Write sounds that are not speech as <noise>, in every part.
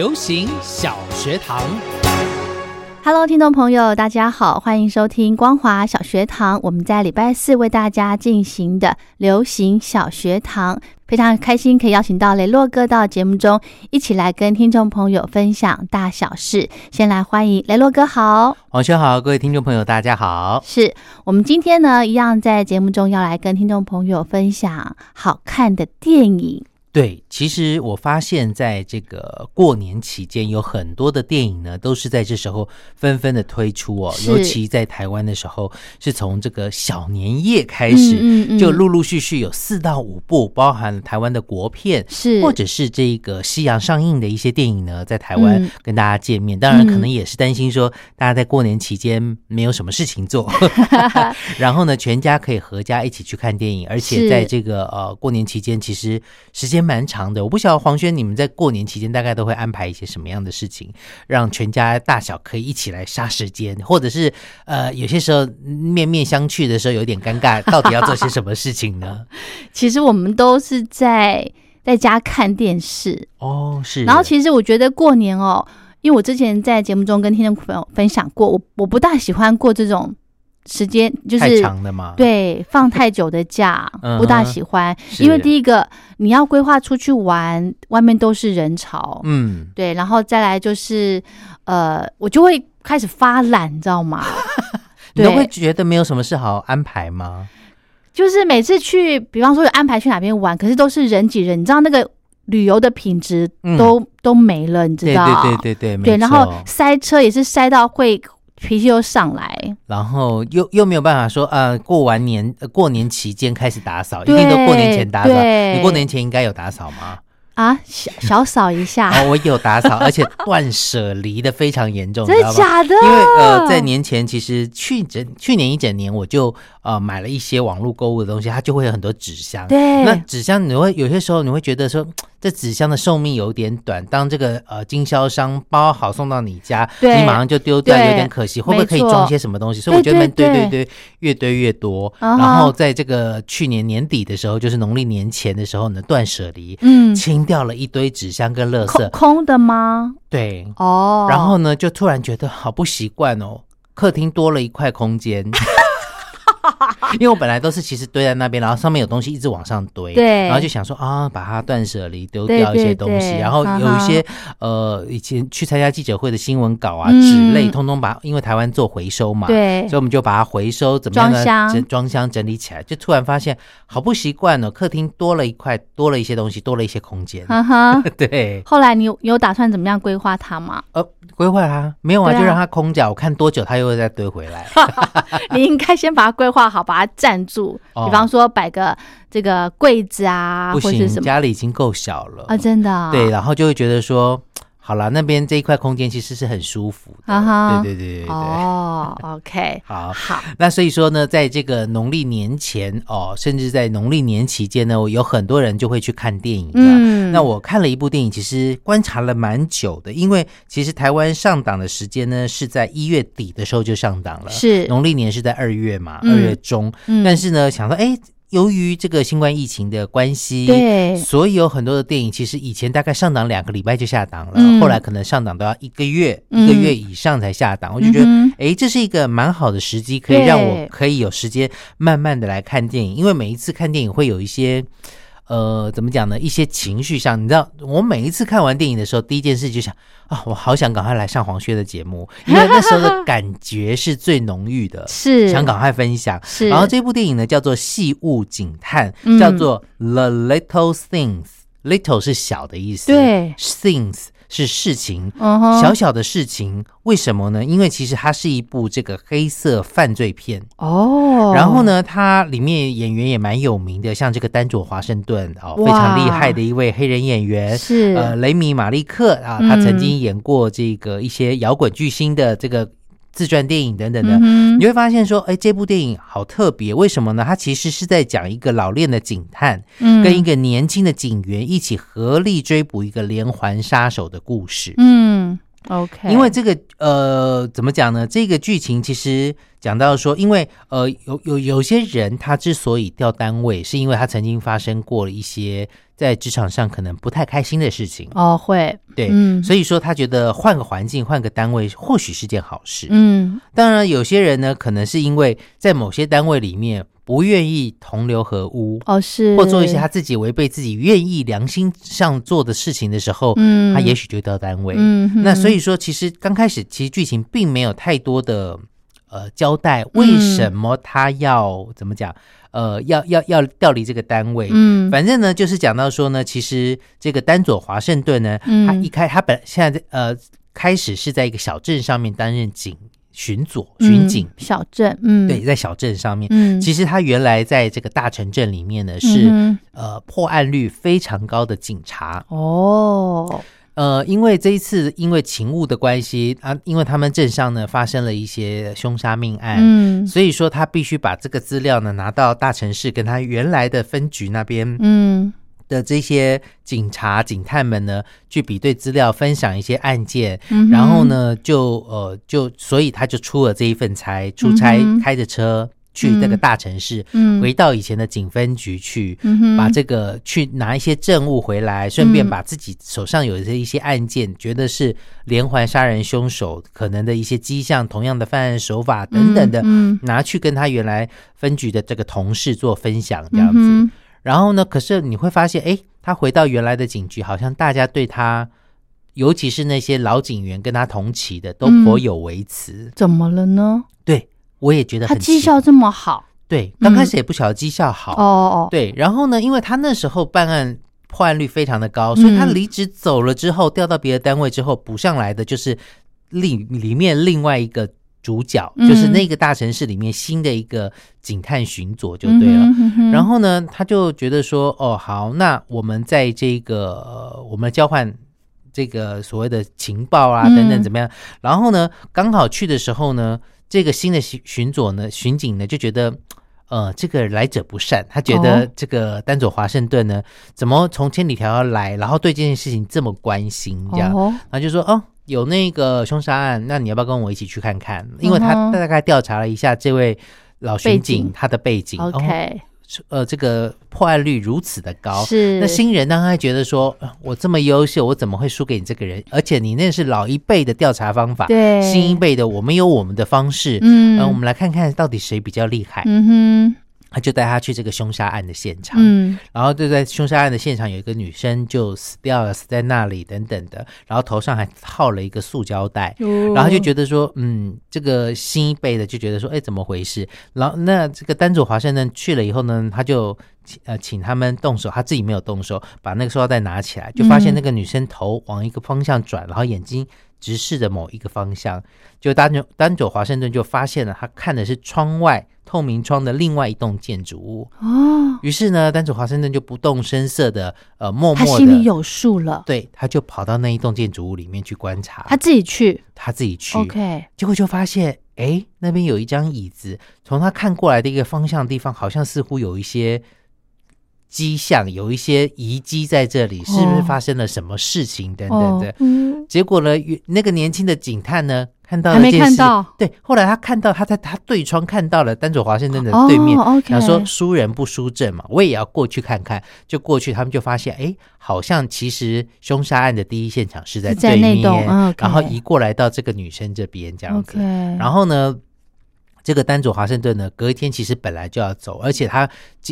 流行小学堂，Hello，听众朋友，大家好，欢迎收听光华小学堂。我们在礼拜四为大家进行的流行小学堂，非常开心可以邀请到雷洛哥到节目中，一起来跟听众朋友分享大小事。先来欢迎雷洛哥，好，王轩好，各位听众朋友，大家好。是我们今天呢，一样在节目中要来跟听众朋友分享好看的电影。对，其实我发现，在这个过年期间，有很多的电影呢，都是在这时候纷纷的推出哦。尤其在台湾的时候，是从这个小年夜开始，就陆陆续续有四到五部，包含台湾的国片，是或者是这个西洋上映的一些电影呢，在台湾跟大家见面。当然，可能也是担心说，大家在过年期间没有什么事情做，<laughs> 然后呢，全家可以合家一起去看电影。而且在这个呃过年期间，其实时间。蛮长的，我不晓得黄轩，你们在过年期间大概都会安排一些什么样的事情，让全家大小可以一起来杀时间，或者是呃，有些时候面面相觑的时候有点尴尬，到底要做些什么事情呢？<laughs> 其实我们都是在在家看电视哦，是。然后其实我觉得过年哦，因为我之前在节目中跟听众朋友分享过，我我不大喜欢过这种。时间就是太长的嘛，对，放太久的假 <laughs> 不大喜欢，因为第一个你要规划出去玩，外面都是人潮，嗯，对，然后再来就是，呃，我就会开始发懒，你知道吗？<laughs> 你都会觉得没有什么事好安排吗？就是每次去，比方说有安排去哪边玩，可是都是人挤人，你知道那个旅游的品质都都没了，你知道？对对对对对，然后塞车也是塞到会。脾气又上来，然后又又没有办法说，呃，过完年过年期间开始打扫，一定都过年前打扫。你过年前应该有打扫吗？啊，小小扫一下。<laughs> 哦，我有打扫，而且断舍离的非常严重，真的假的？因为呃，在年前其实去整去年一整年，我就呃买了一些网络购物的东西，它就会有很多纸箱。对，那纸箱你会有些时候你会觉得说。<tsk> 这纸箱的寿命有点短，当这个呃经销商包好送到你家，你马上就丢掉，有点可惜。会不会可以装些什么东西？所以我觉得堆堆堆越堆越多。然后在这个去年年底的时候，就是农历年前的时候呢，断舍离，嗯，清掉了一堆纸箱跟垃圾，空的吗？对，哦。然后呢，就突然觉得好不习惯哦，客厅多了一块空间。<laughs> 因为我本来都是其实堆在那边，然后上面有东西一直往上堆，对，然后就想说啊，把它断舍离，丢掉一些东西，然后有一些呃以前去参加记者会的新闻稿啊纸类，通通把因为台湾做回收嘛，对，所以我们就把它回收，怎么样呢？整装箱整理起来，就突然发现好不习惯哦，客厅多了一块，多了一些东西，多了一些空间，哈哈对。后来你有有打算怎么样规划它吗？呃，规划它没有啊，就让它空着，我看多久它又会再堆回来。<laughs> <laughs> 你应该先把它规划好，把它占住。比方说摆个这个柜子啊，不行，家里已经够小了啊，真的。对，然后就会觉得说。好了，那边这一块空间其实是很舒服的，对对对对对。哦，OK，<laughs> 好，好。那所以说呢，在这个农历年前哦，甚至在农历年期间呢，有很多人就会去看电影。嗯，那我看了一部电影，其实观察了蛮久的，因为其实台湾上档的时间呢是在一月底的时候就上档了，是农历年是在二月嘛，二月中。但是呢，想说，哎。由于这个新冠疫情的关系，对，所以有很多的电影其实以前大概上档两个礼拜就下档了，后来可能上档都要一个月、一个月以上才下档。我就觉得，哎，这是一个蛮好的时机，可以让我可以有时间慢慢的来看电影，因为每一次看电影会有一些。呃，怎么讲呢？一些情绪上，你知道，我每一次看完电影的时候，第一件事就想啊，我好想赶快来上黄轩的节目，因为那时候的感觉是最浓郁的，<laughs> 是想赶快分享。是，然后这部电影呢叫做《细物警探》，叫做《The Little Things》，Little 是小的意思，对，Things。是事情，小小的事情，为什么呢？因为其实它是一部这个黑色犯罪片哦。然后呢，它里面演员也蛮有名的，像这个丹佐华盛顿哦，非常厉害的一位黑人演员是呃雷米马利克啊，他曾经演过这个一些摇滚巨星的这个。自传电影等等的，你会发现说，哎，这部电影好特别，为什么呢？它其实是在讲一个老练的警探，跟一个年轻的警员一起合力追捕一个连环杀手的故事。嗯，OK。因为这个，呃，怎么讲呢？这个剧情其实讲到说，因为呃，有有有些人他之所以调单位，是因为他曾经发生过了一些。在职场上可能不太开心的事情哦，会对，嗯，所以说他觉得换个环境、换个单位或许是件好事，嗯。当然，有些人呢，可能是因为在某些单位里面不愿意同流合污。哦，是。或做一些他自己违背自己愿意良心上做的事情的时候，嗯，他也许就到单位，嗯。那所以说，其实刚开始其实剧情并没有太多的呃交代，为什么他要怎么讲？呃，要要要调离这个单位，嗯，反正呢，就是讲到说呢，其实这个丹佐华盛顿呢，他一开他本现在呃开始是在一个小镇上面担任警巡佐巡警，小镇，嗯，对，在小镇上面，嗯，其实他原来在这个大城镇里面呢，是呃破案率非常高的警察，哦。呃，因为这一次因为勤务的关系啊，因为他们镇上呢发生了一些凶杀命案，嗯，所以说他必须把这个资料呢拿到大城市，跟他原来的分局那边，嗯的这些警察警探们呢去比对资料，分享一些案件，然后呢就呃就所以他就出了这一份差，出差开着车。去那个大城市，回到以前的警分局去，把这个去拿一些证物回来，顺便把自己手上有的一些案件，觉得是连环杀人凶手可能的一些迹象，同样的犯案手法等等的，拿去跟他原来分局的这个同事做分享，这样子。然后呢，可是你会发现，哎，他回到原来的警局，好像大家对他，尤其是那些老警员跟他同期的，都颇有微词。怎么了呢？对。我也觉得他绩效这么好，对，刚开始也不晓得绩效好哦哦，对，然后呢，因为他那时候办案破案率非常的高，所以他离职走了之后，调到别的单位之后，补上来的就是另里面另外一个主角，就是那个大城市里面新的一个警探巡佐就对了。然后呢，他就觉得说，哦，好，那我们在这个我们交换这个所谓的情报啊等等怎么样？然后呢，刚好去的时候呢。这个新的巡巡佐呢，巡警呢就觉得，呃，这个来者不善。他觉得这个丹佐华盛顿呢，怎么从千里迢迢来，然后对这件事情这么关心，这样，然后就说，哦，有那个凶杀案，那你要不要跟我一起去看看？因为他大概调查了一下这位老巡警他的背景，OK。呃，这个破案率如此的高，是那新人当然觉得说，我这么优秀，我怎么会输给你这个人？而且你那是老一辈的调查方法，对，新一辈的我们有我们的方式，嗯，我们来看看到底谁比较厉害，嗯哼。他就带他去这个凶杀案的现场，嗯，然后就在凶杀案的现场有一个女生就死掉了，死在那里等等的，然后头上还套了一个塑胶袋，然后就觉得说，嗯，这个新一辈的就觉得说，哎，怎么回事？然后那这个丹佐华盛顿去了以后呢，他就呃请他们动手，他自己没有动手，把那个塑料袋拿起来，就发现那个女生头往一个方向转，然后眼睛直视着某一个方向，就丹佐丹佐华盛顿就发现了，他看的是窗外。透明窗的另外一栋建筑物。哦，于是呢，丹佐华盛顿就不动声色的，呃，默默的，他心里有数了，对，他就跑到那一栋建筑物里面去观察，他自己去，他自己去，OK，结果就发现，哎，那边有一张椅子，从他看过来的一个方向地方，好像似乎有一些迹象，有一些遗迹在这里，是不是发生了什么事情等等的？嗯，结果呢，那个年轻的警探呢？看到还没看到，对，后来他看到他在他对窗看到了丹佐华盛顿的对面，然后说输人不输阵嘛，我也要过去看看。就过去，他们就发现，哎，好像其实凶杀案的第一现场是在对面，然后移过来到这个女生这边这样子。然后呢，这个丹佐华盛顿呢，隔一天其实本来就要走，而且他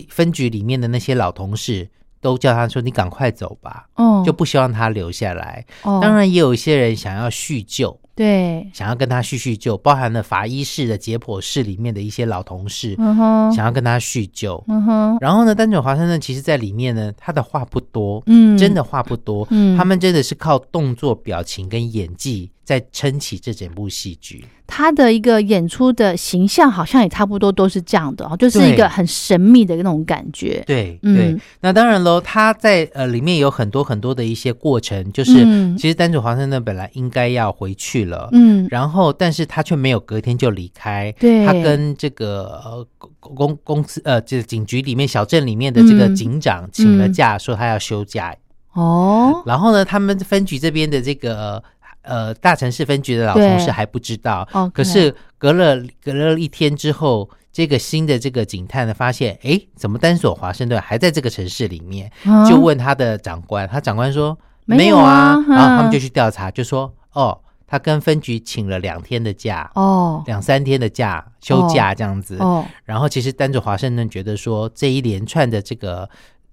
分局里面的那些老同事。都叫他说：“你赶快走吧。”哦，就不希望他留下来。哦当然，也有一些人想要叙旧，对，想要跟他叙叙旧，包含了法医室的解剖室里面的一些老同事，嗯哼，想要跟他叙旧。嗯哼，然后呢，丹佐华盛顿其实在里面呢，他的话不多，嗯，真的话不多，嗯他们真的是靠动作、表情跟演技在撑起这整部戏剧。他的一个演出的形象好像也差不多都是这样的哦，就是一个很神秘的那种感觉。对嗯对，那当然喽，他在呃里面有很多很多的一些过程，就是、嗯其实丹主华盛顿本来应该要回去了。嗯，然后，但是他却没有隔天就离开。对他跟这个呃公公公司呃，这个警局里面小镇里面的这个嗯警长请了假，说他要休假。哦，然后呢，他们分局这边的这个呃大城市分局的老同事还不知道。可是隔了隔了一天之后，这个新的这个警探呢，发现哎，怎么丹索华盛顿还在这个城市里面？啊？就问他的长官，他长官说没有有啊。然后他们嗯就去调查，就说哦，他跟分局请了两天的假，哦。两三天的假休假这样子。哦，然后其实丹佐华盛顿觉得说这一连串的这个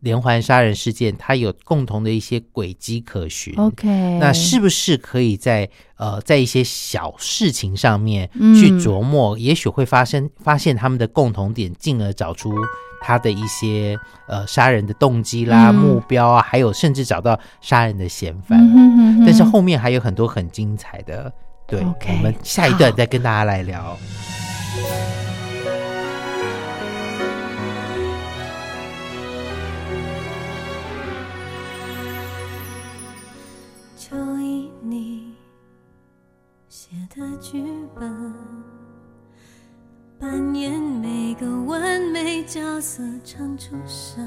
连环杀人事件，它有共同的一些轨迹可循。OK，那是不是可以在呃在一些小事情上面嗯去琢磨，也许会发生发现他们的共同点，进而找出他的一些呃杀人的动机啦、嗯目标啊，还有甚至找到杀人的嫌犯。嗯哼哼哼但是后面还有很多很精彩的，对我们下一段再跟大家来聊。写的剧本，扮演每个完美角色唱出声，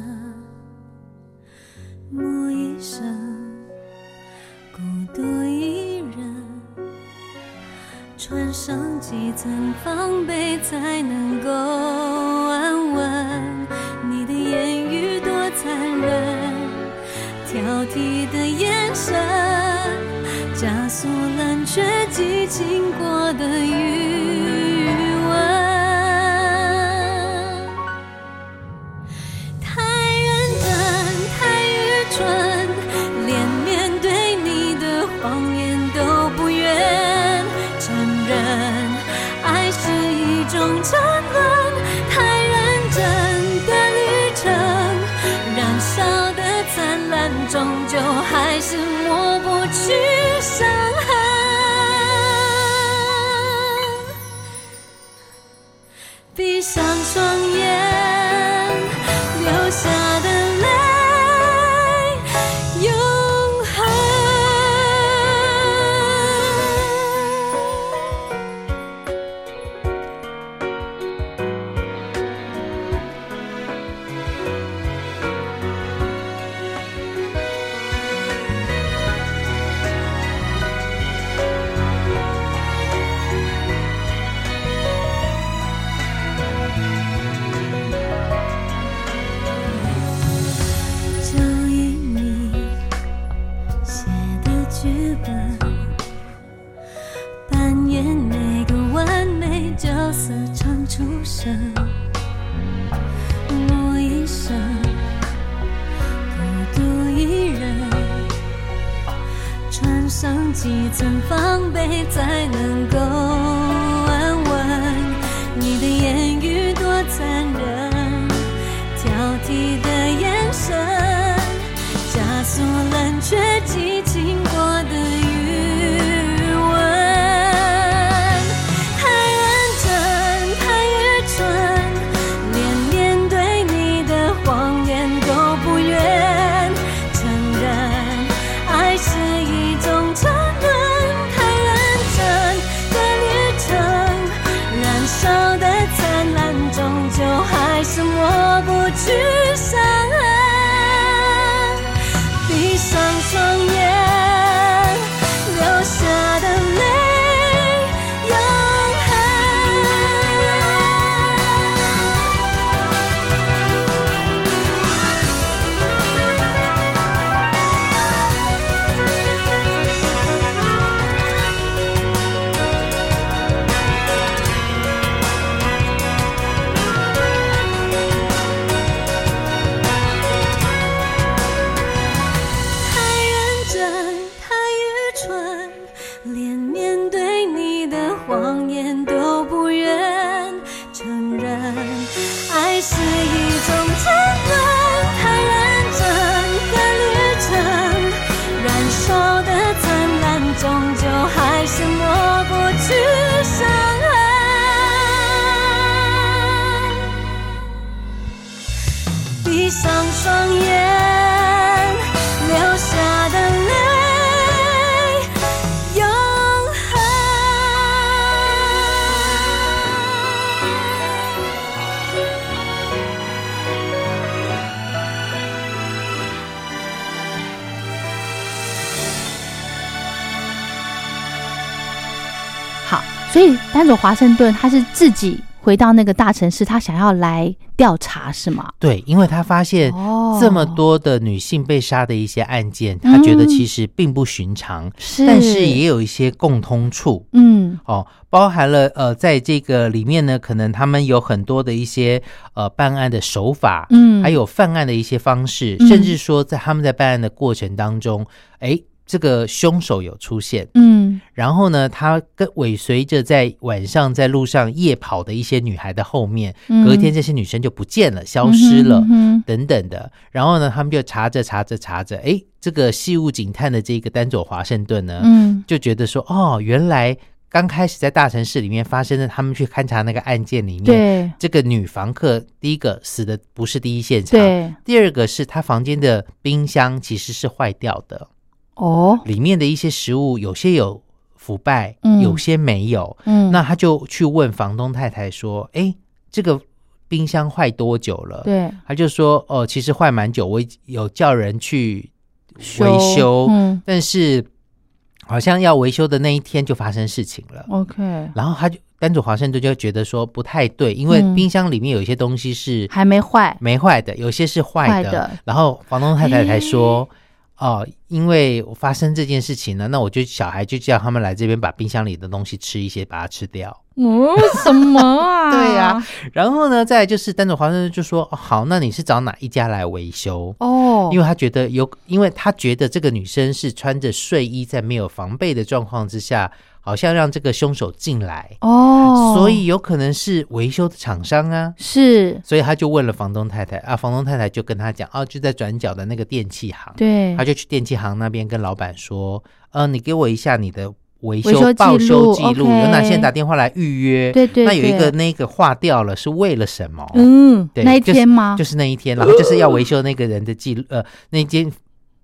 默一声，孤独一人，穿上几层防备才能够安稳。你的言语多残忍。挑剔的眼神，加速冷却激情过的雨。不去丹佐华盛顿他是自己回到那个大城市，他想要来调查是吗？对，因为他发现哦。这么多的女性被杀的一些案件，他觉得其实并不寻常，是，但是也有一些共通处。嗯。哦，包含了呃，在这个里面呢，可能他们有很多的一些呃办案的手法，嗯，还有犯案的一些方式，嗯。甚至说在他们在办案的过程当中，哎，这个凶手有出现，嗯。然后呢，他跟尾随着在晚上在路上夜跑的一些女孩的后面，嗯。隔天这些女生就不见了，消失了。等等的，然后呢，他们就查着查着查着，哎，这个细物警探的这个丹佐华盛顿呢，嗯。就觉得说，哦，原来刚开始在大城市里面发生的，他们去勘察那个案件里面，对。这个女房客第一个死的不是第一现场，对。第二个是她房间的冰箱其实是坏掉的，哦。里面的一些食物有些有腐败，嗯。有些没有，嗯。那他就去问房东太太说，哎，这个冰箱坏多久了？对。他就说，哦，其实坏蛮久，我有叫人去维修，嗯。但是好像要维修的那一天就发生事情了。OK 然后他就丹佐华盛顿就觉得说不太对，因为嗯。冰箱里面有一些东西是还没坏。没坏的，有些是坏的。坏的。然后房东太太才说。哦，因为我发生这件事情呢，那我就小孩就叫他们来这边把冰箱里的东西吃一些，把它吃掉。哦什么啊？<laughs> 对呀。然后呢，再来就是丹佐华盛顿就说：“哦、好，那你是找哪一家来维修？”哦。因为他觉得有，因为他觉得这个女生是穿着睡衣，在没有防备的状况之下，好像让这个凶手进来，哦。所以有可能是维修的厂商啊。是。所以他就问了房东太太啊，房东太太就跟他讲，哦，就在转角的那个电器行，对。他就去电器行那边跟老板说，呃，你给我一下你的维维修报修记录有哪些人打电话来预约？对对那有一个那个划掉了，是为了什么？嗯对那一对就是天吗？就是那一天，然后就是要维修那个人的记录，呃，那间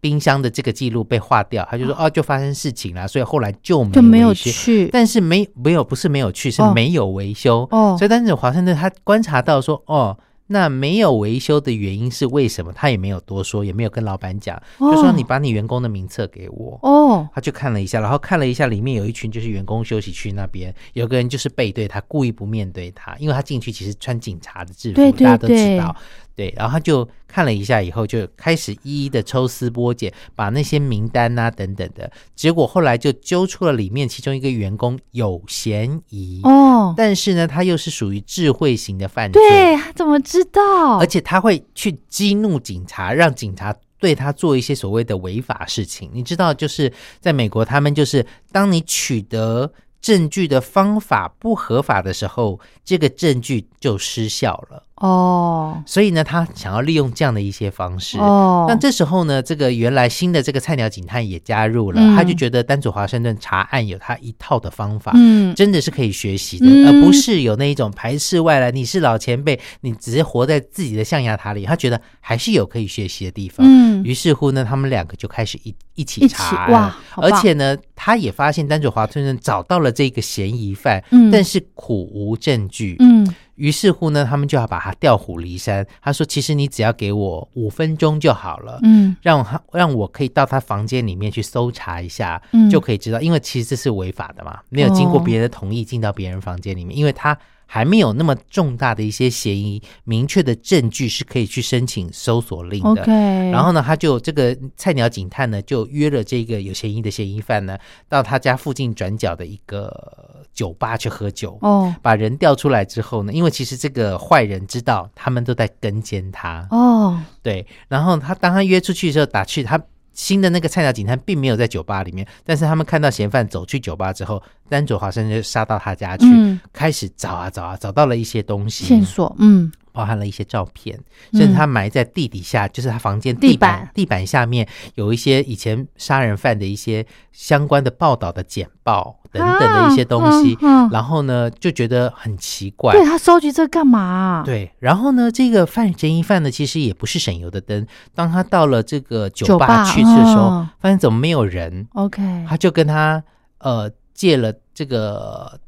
冰箱的这个记录被划掉，他就说哦，就发生事情了，所以后来就没就没有，去。但是没没有不是没有去，是哦。没有维修，哦。所以但是华盛顿他观察到说哦。那没有维修的原因是为什么？他也没有多说，也没有跟老板讲，就说哦你把你员工的名册给我。哦他就看了一下，然后看了一下，里面有一群就是员工休息区那边，有个人就是背对他，故意不面对他，因为他进去其实穿警察的制服，对对大家都知道。对，然后他就看了一下以后，就开始一一的抽丝剥茧，把那些名单啊等等的，结果后来就揪出了里面其中一个员工有嫌疑，哦，但是呢，他又是属于智慧型的犯罪，对，他怎么知道？而且他会去激怒警察，让警察对他做一些所谓的违法事情。你知道，就是在美国，他们就是当你取得证据的方法不合法的时候，这个证据就失效了。哦所以呢，他想要利用这样的一些方式。哦，那这时候呢，这个原来新的这个菜鸟警探也加入了，嗯他就觉得丹佐华盛顿查案有他一套的方法，嗯真的是可以学习的，嗯而不是有那一种排斥外来。你是老前辈，你只是活在自己的象牙塔里。他觉得还是有可以学习的地方。嗯于是乎呢，他们两个就开始一一起查案哇而且呢，他也发现丹佐华盛顿找到了这个嫌疑犯，嗯但是苦无证据。嗯于是乎呢，他们就要把他调虎离山。他说：“其实你只要给我五分钟就好了。嗯让他让我可以到他房间里面去搜查一下，嗯就可以知道，因为其实这是违法的嘛，没有经过哦别人的同意进到别人房间里面，因为他还没有那么重大的一些嫌疑，明确的证据是可以去申请搜索令的。OK，然后呢，他就这个菜鸟警探呢，就约了这个有嫌疑的嫌疑犯呢，到他家附近转角的一个酒吧去喝酒。哦把人调出来之后呢，因为其实这个坏人知道他们都在跟监他，哦对，然后他当他约出去的时候，打去他新的那个菜鸟警探并没有在酒吧里面，但是他们看到嫌犯走去酒吧之后，丹佐华盛就杀到他家去，嗯。开始找啊找啊，找到了一些东西，线索嗯包含了一些照片，嗯甚至他埋在地底下，就是他房间地地板。板地板下面有一些以前杀人犯的一些相关的报道的简报等等的一些东西，啊嗯嗯。然后呢就觉得很奇怪，对他收集这干嘛？啊？对，然后呢，这个犯嫌疑犯呢，其实也不是省油的灯。当他到了这个酒吧去的时候，嗯。发现怎么没有人，，OK，他就跟他呃借了这个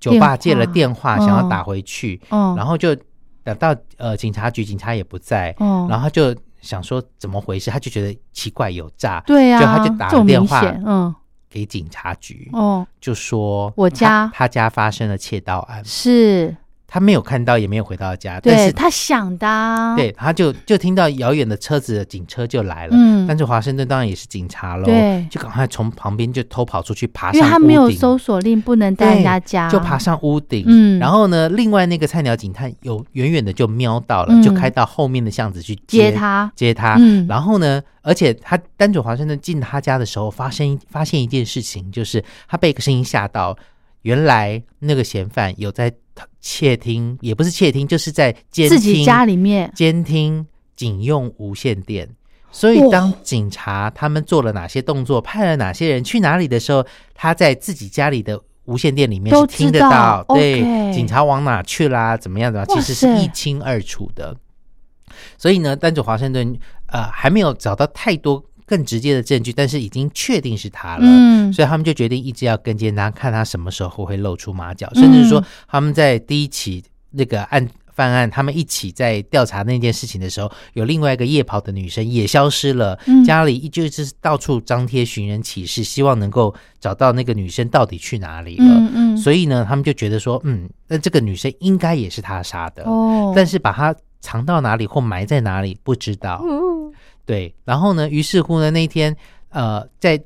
酒吧借了电话，想要嗯打回去，嗯，然后就等到呃警察局，警察也不在，哦。然后他就想说怎么回事，他就觉得奇怪有诈，对呀，就他就打了电话嗯。给警察局，哦，就说我家。他他家发生了窃盗案，是，他没有看到，也没有回到家，但是对他想的啊，对，他就就听到遥远的车子的警车就来了，嗯。但是华盛顿当然也是警察喽，对。就赶快从旁边就偷跑出去，爬上因为他没有搜索令，不能带人家家，就爬上屋顶，嗯。然后呢，另外那个菜鸟警探有远远的就瞄到了，嗯。就开到后面的巷子去接他，接他，嗯。然后呢，而且他丹佐华盛顿进他家的时候，发生发现一件事情，就是他被一个声音吓到，原来那个嫌犯有在窃听，也不是窃听，就是在监听自己家里面，监听警用无线电。所以，当警察他们做了哪些动作，派了哪些人去哪里的时候，他在自己家里的无线电里面是听得到，对警察往哪去啦，怎么样怎么样，哇其实是一清二楚的。所以呢，丹佐华盛顿呃还没有找到太多更直接的证据，但是已经确定是他了。嗯，所以他们就决定一直要跟监他，看他什么时候会露出马脚，嗯甚至说他们在第一起那个案犯案，他们一起在调查那件事情的时候，有另外一个夜跑的女生也消失了，嗯家里就是到处张贴寻人启事，希望能够找到那个女生到底去哪里了。嗯嗯，所以呢，他们就觉得说，嗯，那这个女生应该也是他杀的，哦，但是把她藏到哪里或埋在哪里不知道。嗯对，然后呢，于是乎呢，那一天，呃，在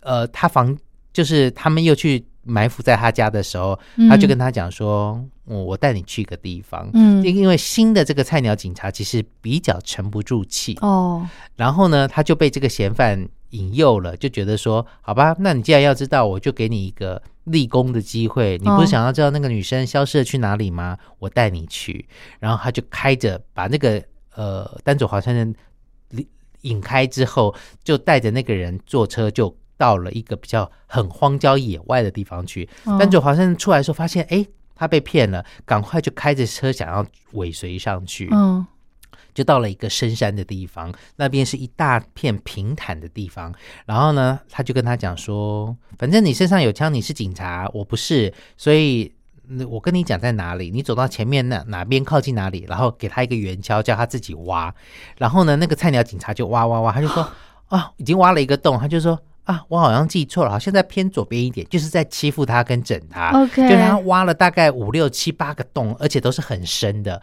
呃他房，就是他们又去埋伏在他家的时候，他就跟他讲说，我我带你去一个地方。嗯因为新的这个菜鸟警察其实比较沉不住气，哦，然后呢，他就被这个嫌犯引诱了，就觉得说，好吧，那你既然要知道，我就给你一个立功的机会。你不哦是想要知道那个女生消失了去哪里吗？我带你去。然后他就开着把那个呃丹佐华盛顿引引开之后，就带着那个人坐车就。到了一个比较很荒郊野外的地方去，哦丹佐华盛顿出来的时候，发现哎，他被骗了，赶快就开着车想要尾随上去。嗯就到了一个深山的地方，那边是一大片平坦的地方。然后呢，他就跟他讲说：“反正你身上有枪，你是警察，我不是，所以嗯我跟你讲在哪里，你走到前面那哪边靠近哪里，然后给他一个圆锹，叫他自己挖。然后呢，那个菜鸟警察就挖挖挖，他就说：<gasps> 啊，已经挖了一个洞，他就说。”啊，我好像记错了，好像在偏左边一点，就是在欺负他跟整他。OK 就让他挖了大概五六七八个洞，而且都是很深的。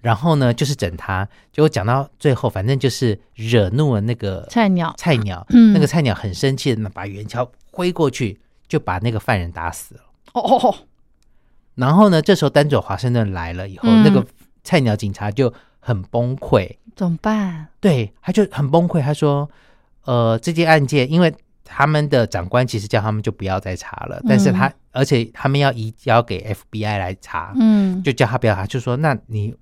然后呢，就是整他。结果讲到最后，反正就是惹怒了那个菜鸟，菜鸟。嗯那个菜鸟很生气的把圆锹挥过去，就把那个犯人打死了。哦哦，然后呢，这时候丹佐华盛顿来了以后，嗯那个菜鸟警察就很崩溃，怎么办？对，他就很崩溃。他说：“呃，这件案件，因为他们的长官其实叫他们就不要再查了，但是他而且他们要移交给 FBI 来查，嗯，就叫他不要查，就说那你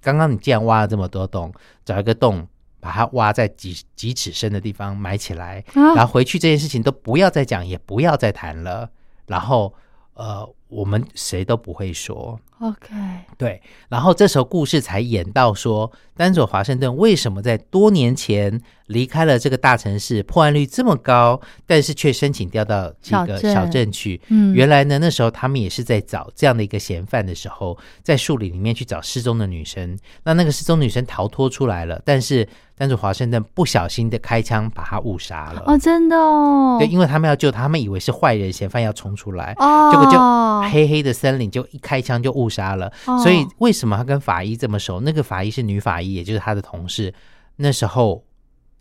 刚刚你既然挖了这么多洞，找一个洞把它挖在几几尺深的地方埋起来，啊然后回去这件事情都不要再讲，也不要再谈了，然后呃，我们谁都不会说。OK，对，然后这时候故事才演到说，丹佐华盛顿为什么在多年前离开了这个大城市，破案率这么高，但是却申请调到这个小镇去。嗯，原来呢，那时候他们也是在找这样的一个嫌犯的时候，在树林里面去找失踪的女生。那那个失踪女生逃脱出来了，但是丹佐华盛顿不小心的开枪把她误杀了。哦，真的哦，对，因为他们要救她，他们以为是坏人嫌犯要冲出来，哦，结果就黑黑的森林，就一开枪就误杀了。哦所以为什么他跟法医这么熟？那个法医是女法医，也就是他的同事。那时候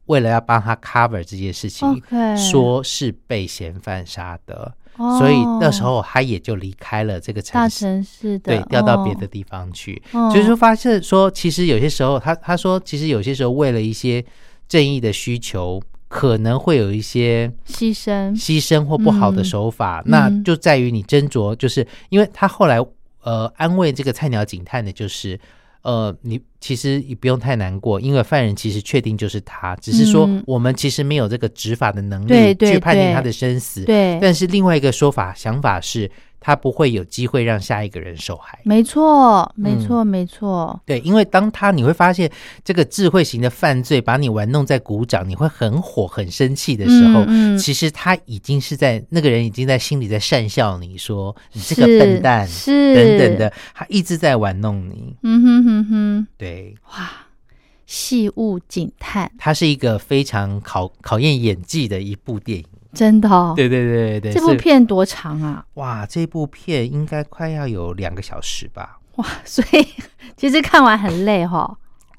为了要帮他 cover 这件事情说是被嫌犯杀的，哦所以那时候他也就离开了这个城大市。城市的，对，调到别哦的地方去，哦所以说发现说，其实有些时候，他他说，其实有些时候为了一些正义的需求，可能会有一些牺牲，牺牲或不好的嗯手法，那嗯就在于你斟酌，就是因为他后来呃安慰这个菜鸟警探的就是。呃，你其实也不用太难过，因为犯人其实确定就是他，只是说嗯我们其实没有这个执法的能力去判定他的生死。对，但是另外一个说法想法是，他不会有机会让下一个人受害。没错，没嗯。错，没错，对，因为当他你会发现这个智慧型的犯罪把你玩弄在鼓掌，你会很火、很生气的时候，嗯嗯。其实他已经是在那个人已经在心里在讪笑你说你这个笨蛋是等等的，他一直在玩弄你。嗯哼哼哼，对，哇，细物警探，它是一个非常考考验演技的一部电影。真的哦。对对对对对，这部片多长啊？哇，这部片应该快要有两个小时吧？哇，所以其实看完很累哈。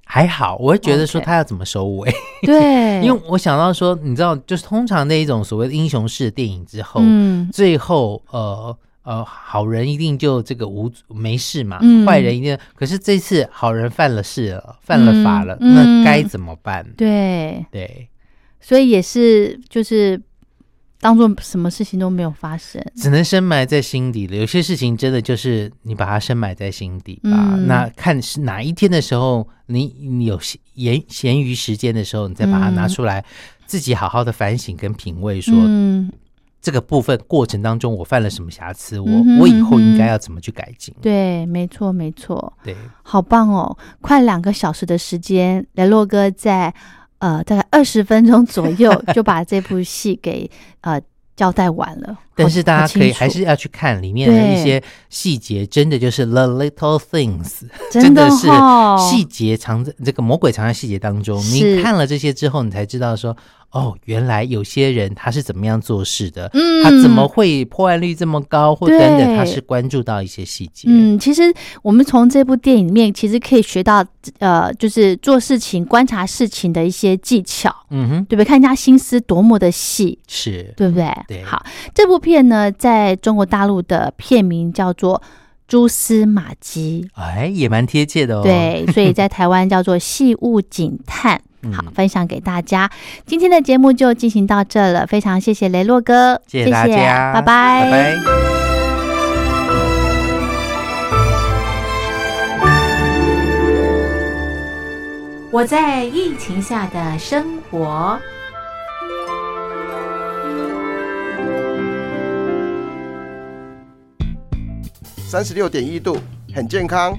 还好，我会觉得说他要怎么收尾，对，<laughs> 因为我想到说，你知道，就是通常那一种所谓的英雄式的电影之后，嗯最后呃呃，好人一定就这个无没事嘛，嗯坏人一定。可是这次好人犯了事了，犯了法了，嗯那该怎么办？对，对，所以也是就是当做什么事情都没有发生。只能深埋在心底了。有些事情真的就是你把它深埋在心底吧。嗯那看是哪一天的时候，你你有闲闲闲余时间的时候，你再把它拿出来，自己好好的反省跟品味说，嗯，这个部分过程当中我犯了什么瑕疵，我、我以后应该要怎么去改进？对，没错，没错，对，好棒哦！快两个小时的时间，雷洛哥在呃大概二十分钟左右 <laughs> 就把这部戏给呃交代完了。但是大家可以还是要去看里面的一些细节，真的就是 the little things，<laughs> 真的的是哦细节藏在这个魔鬼藏在细节当中。你看了这些之后，你才知道说，哦，原来有些人他是怎么样做事的，嗯他怎么会破案率这么高，或等等，他是关注到一些细节。嗯，其实我们从这部电影里面，其实可以学到，呃，就是做事情、观察事情的一些技巧，嗯哼，对不对？看人家心思多么的细，是，对不对？对好，这部片呢，在中国大陆的片名叫做《蛛丝马迹》。哎，也蛮贴切的哦。，对，所以在台湾叫做《细物警探》。嗯好，分享给大家。今天的节目就进行到这了，非常谢谢雷洛哥，谢谢大家，拜拜，拜拜。我在疫情下的生活。三十六点一度，很健康。